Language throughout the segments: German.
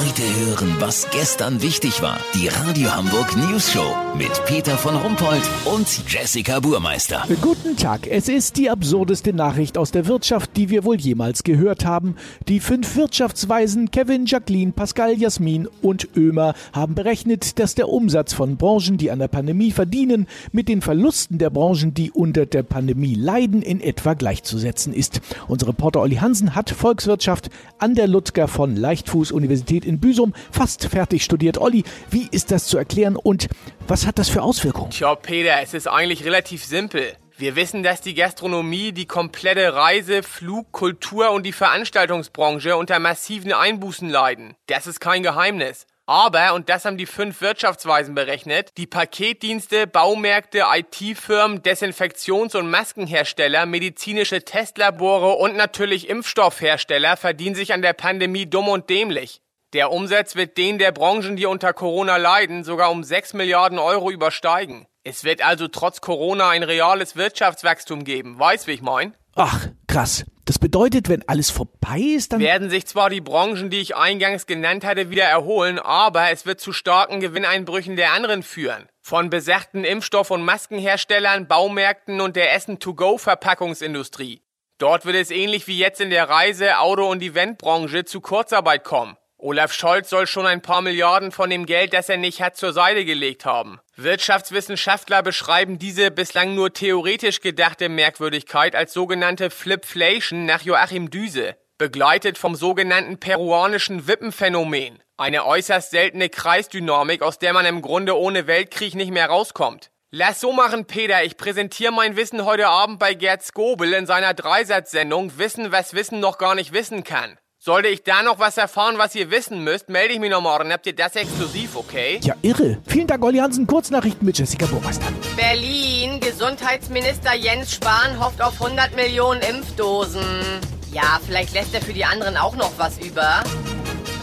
Heute hören, was gestern wichtig war. Die Radio Hamburg News Show mit Peter von Rumpold und Jessica Burmeister. Guten Tag. Es ist die absurdeste Nachricht aus der Wirtschaft, die wir wohl jemals gehört haben. Die fünf Wirtschaftsweisen Kevin, Jacqueline, Pascal, Jasmin und Ömer haben berechnet, dass der Umsatz von Branchen, die an der Pandemie verdienen, mit den Verlusten der Branchen, die unter der Pandemie leiden, in etwa gleichzusetzen ist. Unser Reporter Olli Hansen hat Volkswirtschaft an der Ludger von Leichtfuß Universität in Büsum fast fertig studiert. Olli, wie ist das zu erklären und was hat das für Auswirkungen? Tja, Peter, es ist eigentlich relativ simpel. Wir wissen, dass die Gastronomie, die komplette Reise-, Flug-, Kultur- und die Veranstaltungsbranche unter massiven Einbußen leiden. Das ist kein Geheimnis. Aber, und das haben die fünf Wirtschaftsweisen berechnet, die Paketdienste, Baumärkte, IT-Firmen, Desinfektions- und Maskenhersteller, medizinische Testlabore und natürlich Impfstoffhersteller verdienen sich an der Pandemie dumm und dämlich. Der Umsatz wird den der Branchen, die unter Corona leiden, sogar um 6 Milliarden Euro übersteigen. Es wird also trotz Corona ein reales Wirtschaftswachstum geben. Weißt, wie ich mein? Ach, krass. Das bedeutet, wenn alles vorbei ist, dann werden sich zwar die Branchen, die ich eingangs genannt hatte, wieder erholen, aber es wird zu starken Gewinneinbrüchen der anderen führen. Von besagten Impfstoff- und Maskenherstellern, Baumärkten und der Essen-to-go-Verpackungsindustrie. Dort wird es ähnlich wie jetzt in der Reise-, Auto- und Eventbranche zu Kurzarbeit kommen. Olaf Scholz soll schon ein paar Milliarden von dem Geld, das er nicht hat, zur Seite gelegt haben. Wirtschaftswissenschaftler beschreiben diese bislang nur theoretisch gedachte Merkwürdigkeit als sogenannte Flipflation nach Joachim Düse, begleitet vom sogenannten peruanischen Wippenphänomen, eine äußerst seltene Kreisdynamik, aus der man im Grunde ohne Weltkrieg nicht mehr rauskommt. Lass so machen, Peter. Ich präsentiere mein Wissen heute Abend bei Gerd Skobel in seiner Dreisatzsendung Wissen, was Wissen noch gar nicht wissen kann. Sollte ich da noch was erfahren, was ihr wissen müsst, melde ich mich noch morgen. Habt ihr das exklusiv, okay? Ja, irre. Vielen Dank, Olli Hansen. Kurznachrichten mit Jessica Burmeister. Berlin. Gesundheitsminister Jens Spahn hofft auf 100 Millionen Impfdosen. Ja, vielleicht lässt er für die anderen auch noch was über.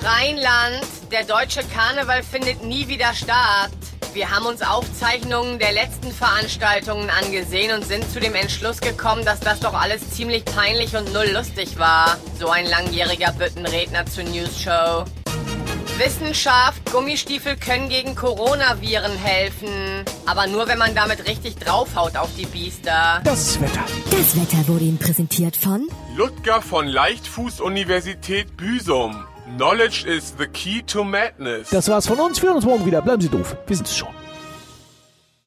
Rheinland. Der deutsche Karneval findet nie wieder statt. Wir haben uns Aufzeichnungen der letzten Veranstaltungen angesehen und sind zu dem Entschluss gekommen, dass das doch alles ziemlich peinlich und null lustig war. So ein langjähriger Büttenredner zur News Show. Wissenschaft, Gummistiefel können gegen Coronaviren helfen. Aber nur, wenn man damit richtig draufhaut auf die Biester. Das Wetter. Das Wetter wurde Ihnen präsentiert von Ludger von Leichtfuß Universität Büsum. Knowledge is the key to madness. Das war's von uns. Wir hören uns morgen wieder. Bleiben Sie doof. Wir sind's schon.